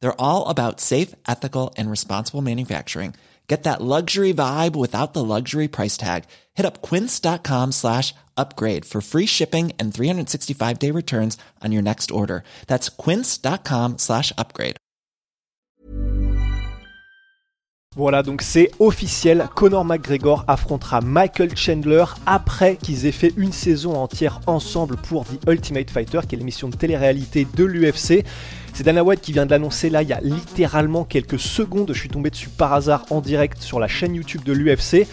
They're all about safe, ethical, and responsible manufacturing. Get that luxury vibe without the luxury price tag. Hit up quince.com slash upgrade for free shipping and 365 day returns on your next order. That's quince.com slash upgrade. Voilà, donc c'est officiel. Conor McGregor affrontera Michael Chandler après qu'ils aient fait une saison entière ensemble pour The Ultimate Fighter, qui est l'émission de télé-réalité de l'UFC. C'est Dana White qui vient de l'annoncer là il y a littéralement quelques secondes. Je suis tombé dessus par hasard en direct sur la chaîne YouTube de l'UFC.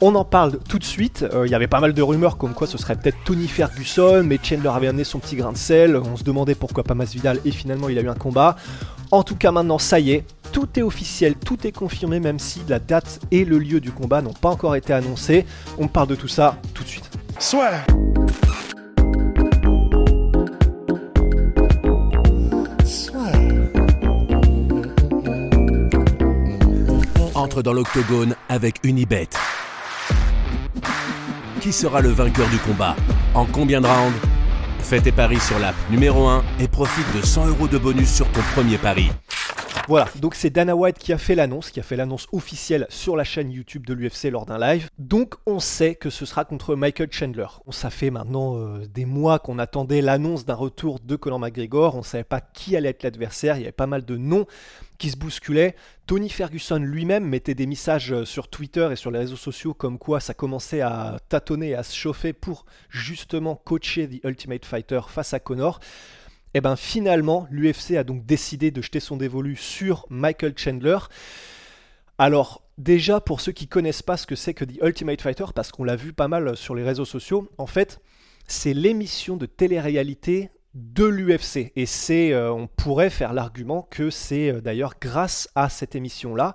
On en parle tout de suite. Euh, il y avait pas mal de rumeurs comme quoi ce serait peut-être Tony Ferguson, mais Chandler avait amené son petit grain de sel. On se demandait pourquoi pas Masvidal et finalement il a eu un combat. En tout cas maintenant ça y est, tout est officiel, tout est confirmé même si la date et le lieu du combat n'ont pas encore été annoncés. On parle de tout ça tout de suite. Soit. Dans l'octogone avec Unibet. Qui sera le vainqueur du combat? En combien de rounds? Fais tes paris sur l'app numéro 1 et profite de 100 euros de bonus sur ton premier pari. Voilà, donc c'est Dana White qui a fait l'annonce, qui a fait l'annonce officielle sur la chaîne YouTube de l'UFC lors d'un live. Donc on sait que ce sera contre Michael Chandler. On ça fait maintenant euh, des mois qu'on attendait l'annonce d'un retour de Conor McGregor. On ne savait pas qui allait être l'adversaire. Il y avait pas mal de noms qui se bousculaient. Tony Ferguson lui-même mettait des messages euh, sur Twitter et sur les réseaux sociaux comme quoi ça commençait à tâtonner à se chauffer pour justement coacher The Ultimate Fighter face à Conor. Et eh bien finalement, l'UFC a donc décidé de jeter son dévolu sur Michael Chandler. Alors déjà, pour ceux qui connaissent pas ce que c'est que The Ultimate Fighter, parce qu'on l'a vu pas mal sur les réseaux sociaux, en fait, c'est l'émission de télé-réalité de l'UFC. Et c'est, euh, on pourrait faire l'argument que c'est euh, d'ailleurs grâce à cette émission-là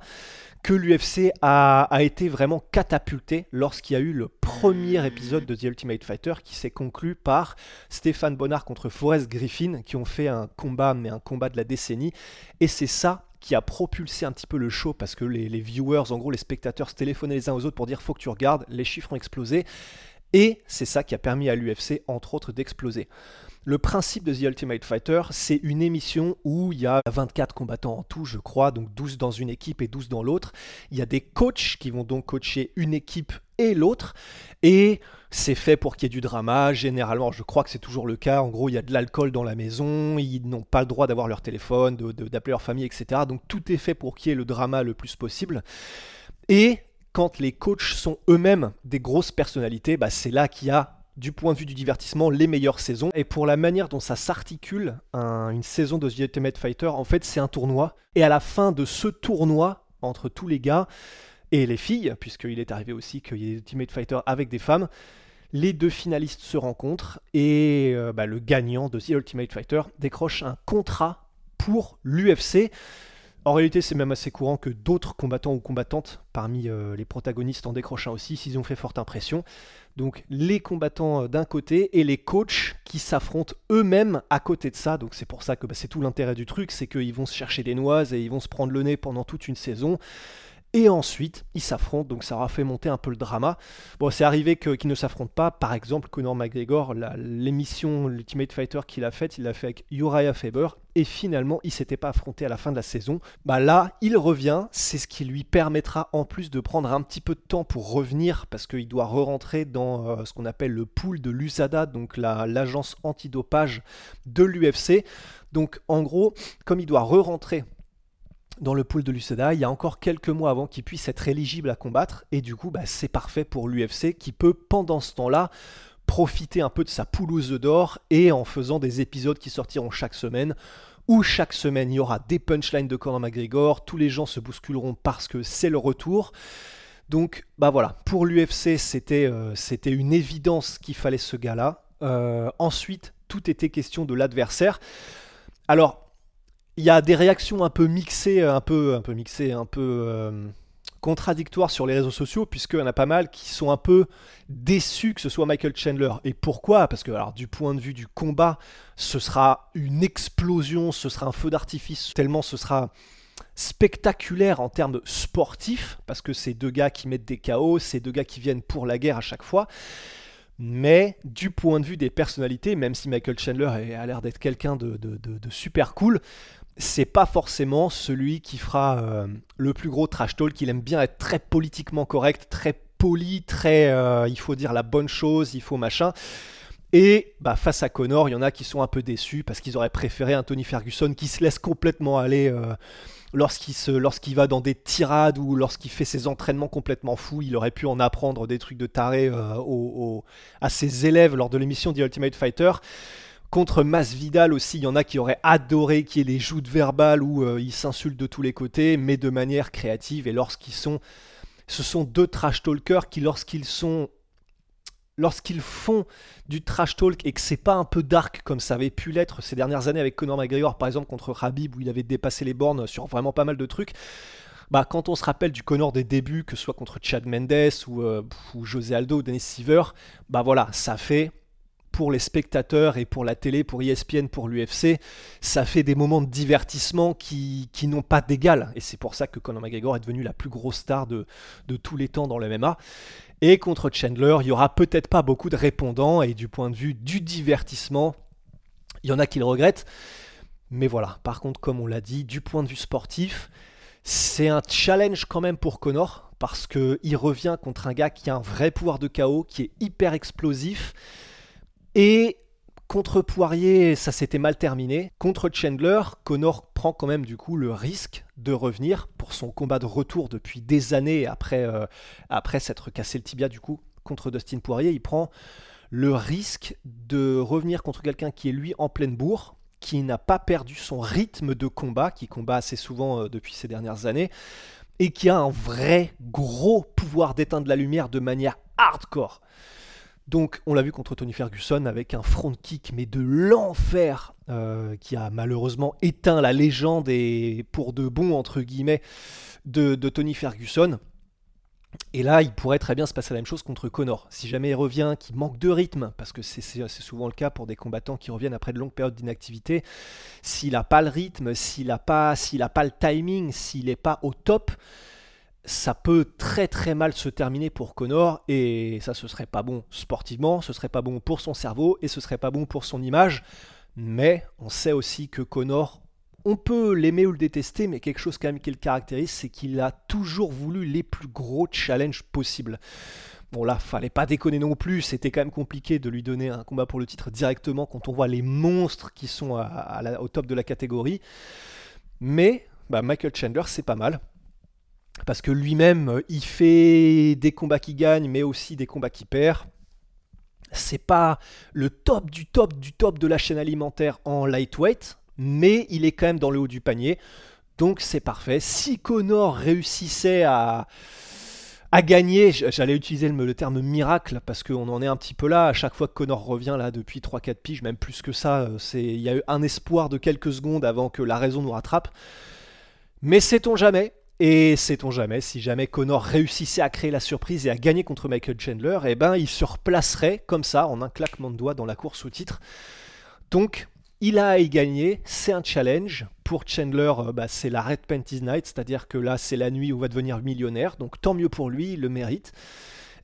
que l'UFC a, été vraiment catapulté lorsqu'il y a eu le premier épisode de The Ultimate Fighter qui s'est conclu par Stéphane Bonnard contre Forrest Griffin qui ont fait un combat, mais un combat de la décennie. Et c'est ça qui a propulsé un petit peu le show parce que les, les, viewers, en gros les spectateurs se téléphonaient les uns aux autres pour dire faut que tu regardes, les chiffres ont explosé. Et c'est ça qui a permis à l'UFC, entre autres, d'exploser. Le principe de The Ultimate Fighter, c'est une émission où il y a 24 combattants en tout, je crois, donc 12 dans une équipe et 12 dans l'autre. Il y a des coachs qui vont donc coacher une équipe et l'autre. Et c'est fait pour qu'il y ait du drama. Généralement, je crois que c'est toujours le cas. En gros, il y a de l'alcool dans la maison, ils n'ont pas le droit d'avoir leur téléphone, d'appeler leur famille, etc. Donc tout est fait pour qu'il y ait le drama le plus possible. Et quand les coachs sont eux-mêmes des grosses personnalités, bah, c'est là qu'il y a du point de vue du divertissement, les meilleures saisons. Et pour la manière dont ça s'articule, une saison de The Ultimate Fighter, en fait, c'est un tournoi. Et à la fin de ce tournoi, entre tous les gars et les filles, puisqu'il est arrivé aussi qu'il y ait Ultimate Fighter avec des femmes, les deux finalistes se rencontrent et euh, bah, le gagnant de The Ultimate Fighter décroche un contrat pour l'UFC. En réalité, c'est même assez courant que d'autres combattants ou combattantes parmi euh, les protagonistes en décrochent aussi s'ils ont fait forte impression. Donc les combattants euh, d'un côté et les coachs qui s'affrontent eux-mêmes à côté de ça. Donc c'est pour ça que bah, c'est tout l'intérêt du truc, c'est qu'ils vont se chercher des noises et ils vont se prendre le nez pendant toute une saison. Et ensuite, ils s'affrontent, donc ça aura fait monter un peu le drama. Bon, c'est arrivé qu'ils ne s'affrontent pas. Par exemple, Conor McGregor, l'émission Ultimate Fighter qu'il a faite, il l'a fait avec Uriah Faber. Et finalement, il s'était pas affronté à la fin de la saison. Bah là, il revient. C'est ce qui lui permettra en plus de prendre un petit peu de temps pour revenir, parce qu'il doit re-rentrer dans euh, ce qu'on appelle le pool de l'USADA, donc l'agence antidopage de l'UFC. Donc en gros, comme il doit re-rentrer dans le pool de l'UCDA, il y a encore quelques mois avant qu'il puisse être éligible à combattre, et du coup bah, c'est parfait pour l'UFC qui peut pendant ce temps-là profiter un peu de sa poulouse d'or et en faisant des épisodes qui sortiront chaque semaine, où chaque semaine il y aura des punchlines de Conor McGregor, tous les gens se bousculeront parce que c'est le retour. Donc bah voilà, pour l'UFC c'était euh, c'était une évidence qu'il fallait ce gars-là. Euh, ensuite, tout était question de l'adversaire. Alors, il y a des réactions un peu mixées, un peu, un peu mixées, un peu euh, contradictoire sur les réseaux sociaux, puisqu'il y en a pas mal qui sont un peu déçus que ce soit Michael Chandler. Et pourquoi? Parce que, alors, du point de vue du combat, ce sera une explosion, ce sera un feu d'artifice, tellement ce sera spectaculaire en termes sportifs, parce que c'est deux gars qui mettent des chaos, c'est deux gars qui viennent pour la guerre à chaque fois. Mais du point de vue des personnalités, même si Michael Chandler a l'air d'être quelqu'un de, super cool, c'est pas forcément celui qui fera euh, le plus gros trash talk. Il aime bien être très politiquement correct, très poli, très euh, il faut dire la bonne chose, il faut machin. Et bah, face à Connor, il y en a qui sont un peu déçus parce qu'ils auraient préféré un Ferguson qui se laisse complètement aller euh, lorsqu'il va dans des tirades ou lorsqu'il fait ses entraînements complètement fous. Il aurait pu en apprendre des trucs de taré à ses élèves lors de l'émission The Ultimate Fighter. Contre Masvidal aussi, il y en a qui auraient adoré qu'il y ait des joutes verbales où euh, ils s'insultent de tous les côtés, mais de manière créative. Et lorsqu'ils sont. Ce sont deux trash talkers qui, lorsqu'ils sont. Lorsqu'ils font du trash talk et que c'est pas un peu dark comme ça avait pu l'être ces dernières années avec Conor McGregor par exemple contre Khabib où il avait dépassé les bornes sur vraiment pas mal de trucs, bah, quand on se rappelle du Connor des débuts, que ce soit contre Chad Mendes ou, euh, José Aldo ou Dennis Seaver, bah voilà, ça fait pour les spectateurs et pour la télé, pour ESPN, pour l'UFC, ça fait des moments de divertissement qui, n'ont pas d'égal. Et c'est pour ça que Conor McGregor est devenu la plus grosse star de, de tous les temps dans le MMA. Et contre Chandler, il y aura peut-être pas beaucoup de répondants. Et du point de vue du divertissement, il y en a qui le regrettent. Mais voilà, par contre, comme on l'a dit, du point de vue sportif, c'est un challenge quand même pour Conor parce qu'il revient contre un gars qui a un vrai pouvoir de chaos, qui est hyper explosif, et contre Poirier, ça s'était mal terminé. Contre Chandler, Connor prend quand même du coup le risque de revenir pour son combat de retour depuis des années après, euh, après s'être cassé le tibia du coup contre Dustin Poirier. Il prend le risque de revenir contre quelqu'un qui est lui en pleine bourre, qui n'a pas perdu son rythme de combat, qui combat assez souvent euh, depuis ces dernières années, et qui a un vrai gros pouvoir d'éteindre la lumière de manière hardcore. Donc, on l'a vu contre Tony Ferguson avec un front kick, mais de l'enfer, euh, qui a malheureusement éteint la légende et pour de bon, entre guillemets, de, Tony Ferguson. Et là, il pourrait très bien se passer la même chose contre Connor. Si jamais il revient, qui manque de rythme, parce que c'est souvent le cas pour des combattants qui reviennent après de longues périodes d'inactivité, s'il n'a pas le rythme, s'il n'a pas, pas le timing, s'il n'est pas au top, ça peut très très mal se terminer pour Connor et ça ce serait pas bon sportivement, ce serait pas bon pour son cerveau et ce serait pas bon pour son image. Mais on sait aussi que Connor, on peut l'aimer ou le détester, mais quelque chose quand même qui le caractérise, c'est qu'il a toujours voulu les plus gros challenges possibles. Bon là, fallait pas déconner non plus, c'était quand même compliqué de lui donner un combat pour le titre directement quand on voit les monstres qui sont au top de la catégorie. Mais bah, Michael Chandler, c'est pas mal parce que lui-même, euh, il fait des combats qui gagnent, mais aussi des combats qui perd. C'est pas le top du top du top de la chaîne alimentaire en lightweight, mais il est quand même dans le haut du panier. Donc c'est parfait. Si Connor réussissait à, à gagner, j'allais utiliser le, terme miracle parce qu'on en est un petit peu là. À chaque fois que Connor revient là depuis 3-4 piges, même plus que ça, euh, il y a eu un espoir de quelques secondes avant que la raison nous rattrape. Mais sait-on jamais et sait-on jamais, si jamais Connor réussissait à créer la surprise et à gagner contre Michael Chandler, eh ben il se replacerait comme ça en un claquement de doigts dans la course au titre. Donc il a à y gagner, c'est un challenge. Pour Chandler, euh, bah, c'est la Red Panties Night, c'est-à-dire que là c'est la nuit où il va devenir millionnaire, donc tant mieux pour lui, il le mérite.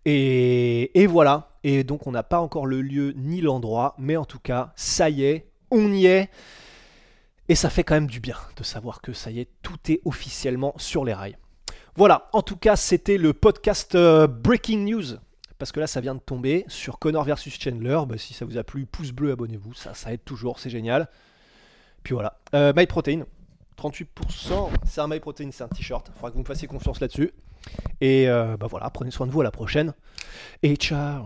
Et, et voilà, et donc on n'a pas encore le lieu ni l'endroit, mais en tout cas, ça y est, on y est. Et ça fait quand même du bien de savoir que ça y est, tout est officiellement sur les rails. Voilà, en tout cas, c'était le podcast euh, Breaking News. Parce que là, ça vient de tomber sur Connor versus Chandler. Bah, si ça vous a plu, pouce bleu, abonnez-vous. Ça, ça aide toujours, c'est génial. Puis voilà. Euh, MyProtein, 38%. C'est un MyProtein, c'est un t-shirt. Il faudra que vous me fassiez confiance là-dessus. Et euh, bah voilà, prenez soin de vous à la prochaine. Et ciao